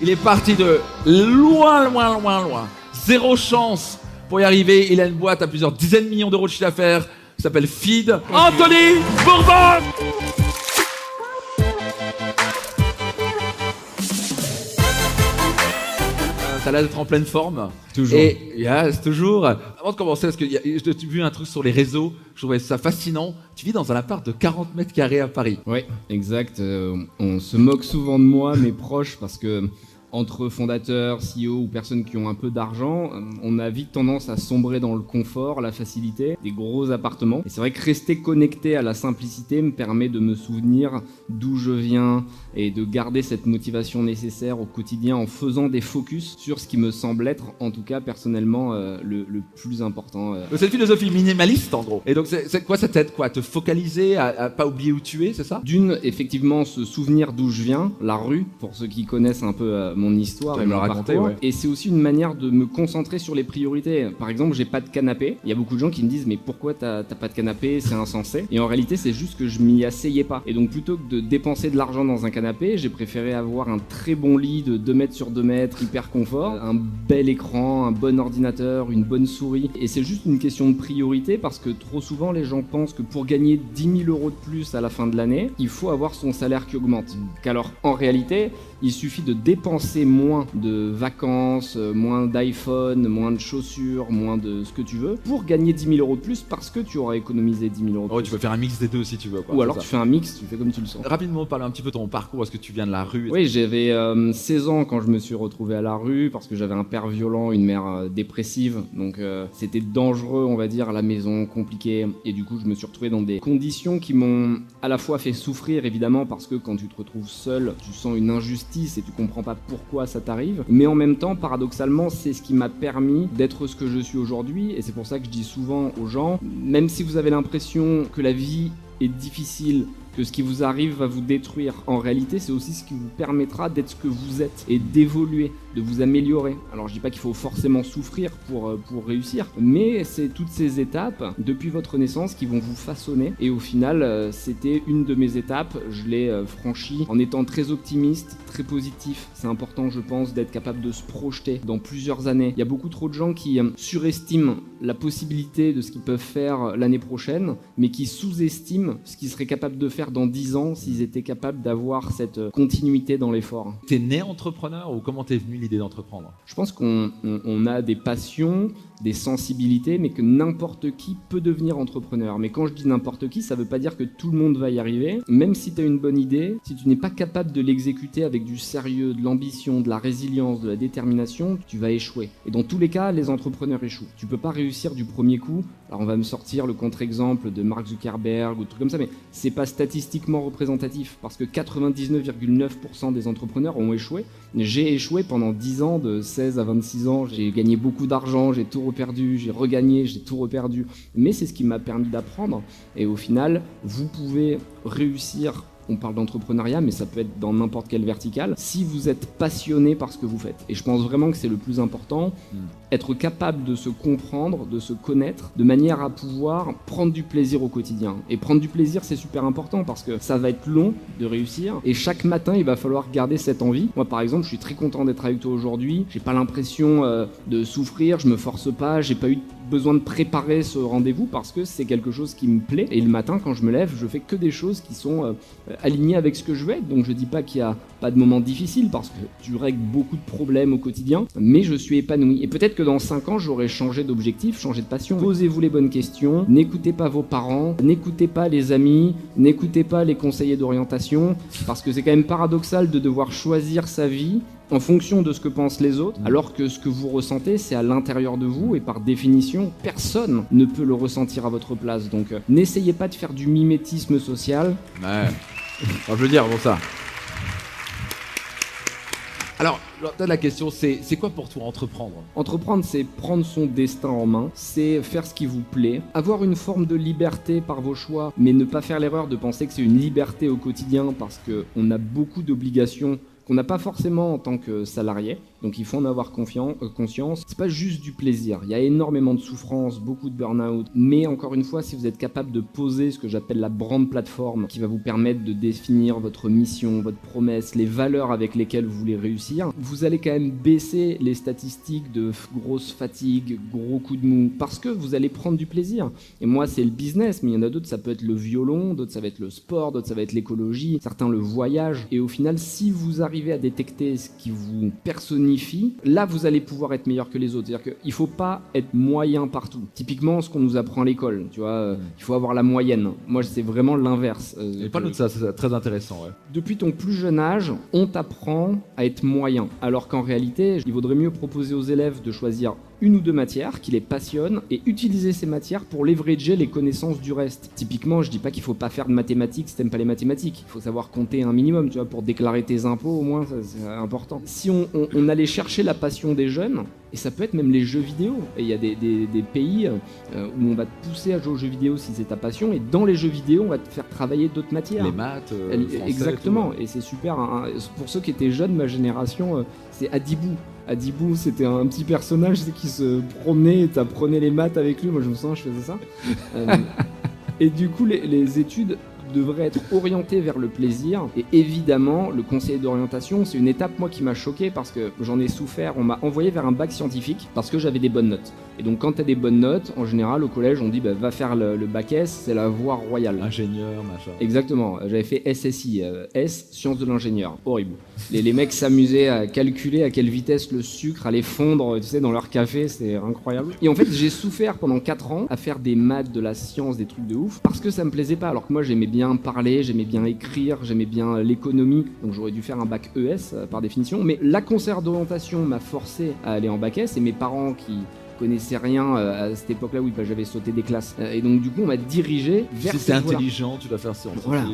Il est parti de loin, loin, loin, loin. Zéro chance pour y arriver. Il a une boîte à plusieurs dizaines de millions d'euros de chiffre d'affaires. s'appelle Feed. Anthony Bourbon Ça a l'air d'être en pleine forme. Toujours. Et yes, toujours. Avant de commencer, parce que j'ai vu un truc sur les réseaux, je trouvais ça fascinant. Tu vis dans un appart de 40 mètres carrés à Paris. Oui, exact. Euh, on se moque souvent de moi, mes proches, parce que entre fondateurs, CEO ou personnes qui ont un peu d'argent, euh, on a vite tendance à sombrer dans le confort, la facilité, des gros appartements. Et c'est vrai que rester connecté à la simplicité me permet de me souvenir d'où je viens et de garder cette motivation nécessaire au quotidien en faisant des focus sur ce qui me semble être, en tout cas personnellement, euh, le, le plus important. euh, C'est une philosophie minimaliste en gros. Et donc c'est quoi ça t'aide quoi? Te focaliser, à, à pas oublier où tu es, c'est ça? D'une, effectivement, se souvenir d'où je viens, la rue, pour ceux qui connaissent un peu euh, mon histoire et me mon raconter, parcours. ouais. Et c'est aussi une manière de me concentrer sur les priorités. Par exemple, j'ai pas de canapé. Il y a beaucoup de gens qui me disent, mais pourquoi t'as t'as pas de canapé? C'est insensé. Et en réalité, c'est juste que je m'y asseyais pas. Et donc, plutôt que de dépenser de l'argent dans un canapé, j'ai préféré avoir un très bon lit de 2 mètres sur 2 mètres, hyper confort, un bel écran, un bon ordinateur, une bonne souris. Et c'est juste une question de priorité parce que trop souvent, les gens pensent que pour gagner 10 000 euros de plus à la fin de l'année, il faut avoir son salaire qui augmente. Qu'alors, en réalité, il suffit de dépenser moins de vacances, euh, moins d'iPhone, moins de chaussures, moins de ce que tu veux, pour gagner 10 000 euros de plus parce que tu auras économisé 10 000 euros de Oh, plus. tu peux faire un mix des deux si tu veux. Quoi, Ou alors ça. tu fais un mix, tu fais comme tu le sens. Rapidement, parle un petit peu de ton parcours. Est-ce que tu viens de la rue Oui, j'avais euh, 16 ans quand je me suis retrouvé à la rue parce que j'avais un père violent, une mère euh, dépressive. Donc euh, c'était dangereux, on va dire, à la maison, compliqué. Et du coup, je me suis retrouvé dans des conditions qui m'ont à la fois fait souffrir, évidemment, parce que quand tu te retrouves seul, tu sens une injustice et tu comprends pas pourquoi ça t'arrive. Mais en même temps, paradoxalement, c'est ce qui m'a permis d'être ce que je suis aujourd'hui. Et c'est pour ça que je dis souvent aux gens, même si vous avez l'impression que la vie est difficile, que ce qui vous arrive va vous détruire. En réalité, c'est aussi ce qui vous permettra d'être ce que vous êtes et d'évoluer, de vous améliorer. Alors, je dis pas qu'il faut forcément souffrir pour, euh, pour réussir, mais c'est toutes ces étapes depuis votre naissance qui vont vous façonner. Et au final, euh, c'était une de mes étapes. Je l'ai euh, franchie en étant très optimiste, très positif. C'est important, je pense, d'être capable de se projeter dans plusieurs années. Il y a beaucoup trop de gens qui surestiment la possibilité de ce qu'ils peuvent faire l'année prochaine, mais qui sous-estiment ce qu'ils seraient capables de faire dans 10 ans s'ils étaient capables d'avoir cette euh, continuité dans l'effort. T'es né entrepreneur ou comment t'es venu l'idée d'entreprendre? Je pense qu'on on- on a des passions, des sensibilités, mais que n'importe qui peut devenir entrepreneur. Mais quand je dis n'importe qui, ça veut pas dire que tout le monde va y arriver. Même si tu as une bonne idée, si tu n'es pas capable de l'exécuter avec du sérieux, de l'ambition, de la résilience, de la détermination, tu vas échouer. Et dans tous les cas, les entrepreneurs échouent. Tu peux pas réussir du premier coup. Alors on va me sortir le contre-exemple de Mark Zuckerberg ou trucs comme ça, mais c'est pas statistiquement représentatif parce que 99,9% des entrepreneurs ont échoué. J'ai échoué pendant 10 ans, de 16 à 26 ans. J'ai gagné beaucoup d'argent, j'ai tout reperdu, j'ai regagné, j'ai tout reperdu. Mais c'est ce qui m'a permis d'apprendre. Et au final, vous pouvez réussir. On parle d'entrepreneuriat, mais ça peut être dans n'importe quelle verticale. Si vous êtes passionné par ce que vous faites. Et je pense vraiment que c'est le plus important. Être capable de se comprendre, de se connaître, de manière à pouvoir prendre du plaisir au quotidien. Et prendre du plaisir, c'est super important parce que ça va être long de réussir. Et chaque matin, il va falloir garder cette envie. Moi, par exemple, je suis très content d'être avec toi aujourd'hui. J'ai pas l'impression euh, de souffrir, je me force pas, j'ai pas eu besoin de préparer ce rendez-vous parce que c'est quelque chose qui me plaît. Et le matin, quand je me lève, je fais que des choses qui sont euh, alignées avec ce que je veux être. Donc je dis pas qu'il y a pas de moments difficiles parce que tu règles beaucoup de problèmes au quotidien, mais je suis épanoui. Et peut-être que dans 5 ans, j'aurai changé d'objectif, changé de passion. Posez-vous les bonnes questions, n'écoutez pas vos parents, n'écoutez pas les amis, n'écoutez pas les conseillers d'orientation, parce que c'est quand même paradoxal de devoir choisir sa vie en fonction de ce que pensent les autres, alors que ce que vous ressentez, c'est à l'intérieur de vous, et par définition, personne ne peut le ressentir à votre place. Donc euh, n'essayez pas de faire du mimétisme social, Ouais. Enfin, je veux dire, bon ça. Alors, la question, c'est c'est quoi pour toi entreprendre? Entreprendre, c'est prendre son destin en main, c'est faire ce qui vous plaît, avoir une forme de liberté par vos choix, mais ne pas faire l'erreur de penser que c'est une liberté au quotidien parce qu'on a beaucoup d'obligations qu'on n'a pas forcément en tant que salarié. Donc il faut en avoir confiance, euh, conscience. C'est pas juste du plaisir. Il y a énormément de souffrance, beaucoup de burn-out. Mais encore une fois, si vous êtes capable de poser ce que j'appelle la brand plateforme, qui va vous permettre de définir votre mission, votre promesse, les valeurs avec lesquelles vous voulez réussir, vous allez quand même baisser les statistiques de grosse fatigue, gros coup de mou, parce que vous allez prendre du plaisir. Et moi, c'est le business, mais il y en a d'autres, ça peut être le violon, d'autres, ça va être le sport, d'autres, ça va être l'écologie, certains le voyage. Et au final, si vous arrivez à détecter ce qui vous personnifie, là, vous allez pouvoir être meilleur que les autres. C'est-à-dire qu'il ne faut pas être moyen partout. Typiquement, ce qu'on nous apprend à l'école, tu vois, euh, il faut avoir la moyenne. Moi, c'est vraiment l'inverse. Euh, Et parle de ça, c'est très intéressant. Ouais. Depuis ton plus jeune âge, on t'apprend à être moyen. Alors qu'en réalité, il vaudrait mieux proposer aux élèves de choisir une ou deux matières qui les passionnent et utiliser ces matières pour leverager les connaissances du reste. Typiquement, je dis pas qu'il faut pas faire de mathématiques si t'aimes pas les mathématiques. Il faut savoir compter un minimum, tu vois, pour déclarer tes impôts au moins, c'est important. Si on, on, allait chercher la passion des jeunes, et ça peut être même les jeux vidéo. Et il y a des, des, pays euh, où on va te pousser à jouer aux jeux vidéo si c'est ta passion, et dans les jeux vidéo, on va te faire travailler d'autres matières. Les maths, euh, exactement. Et, c'est super. Hein. Pour ceux qui étaient jeunes, ma génération, euh, c'est Adibou. Adibou, c'était un petit personnage qui se promenait et t'apprenais les maths avec lui. Moi, je me sens, je faisais ça. Et du coup, les, les études devrait être orienté vers le plaisir. Et évidemment, le conseiller d'orientation, c'est une étape, moi, qui m'a choqué parce que j'en ai souffert. On m'a envoyé vers un bac scientifique parce que j'avais des bonnes notes. Et donc, quand tu as des bonnes notes, en général, au collège, on dit bah, va faire le, bac S, c'est la voie royale. Ingénieur, machin. Exactement. J'avais fait SSI, euh, S, sciences de l'ingénieur. Horrible. Les, les mecs s'amusaient à calculer à quelle vitesse le sucre allait fondre, tu sais, dans leur café, c'est incroyable. Et en fait, j'ai souffert pendant 4 ans à faire des maths, de la science, des trucs de ouf, parce que ça me plaisait pas. Alors que moi, j'aimais bien parler, j'aimais bien écrire, j'aimais bien l'économie, donc j'aurais dû faire un bac ES euh, par définition. Mais la concert d'orientation m'a forcé à aller en bac S et mes parents qui connaissais rien euh, à cette époque-là, oui, bah, j'avais sauté des classes. Euh, et donc, du coup, on m'a dirigé vers. Si c'est intelligent, tu dois faire ça. Voilà.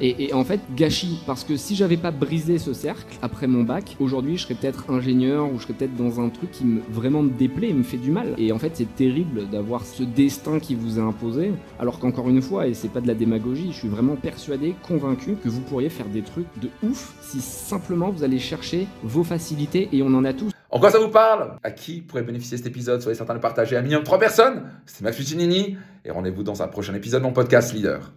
Et, et, en fait, gâchis, parce que si j'avais pas brisé ce cercle après mon bac, aujourd'hui, je serais peut-être ingénieur ou je serais peut-être dans un truc qui me, vraiment me déplaît et me fait du mal. Et en fait, c'est terrible d'avoir ce destin qui vous est imposé, alors qu'encore une fois, et c'est pas de la démagogie, je suis vraiment persuadé, convaincu que vous pourriez faire des trucs de ouf si simplement vous allez chercher vos facilités et on en a tous. En quoi ça vous parle? À qui pourrait bénéficier cet épisode? Soyez certain de le partager à un minimum de 3 personnes. C'était Max Fuccinini et rendez-vous dans un prochain épisode de mon podcast Leader.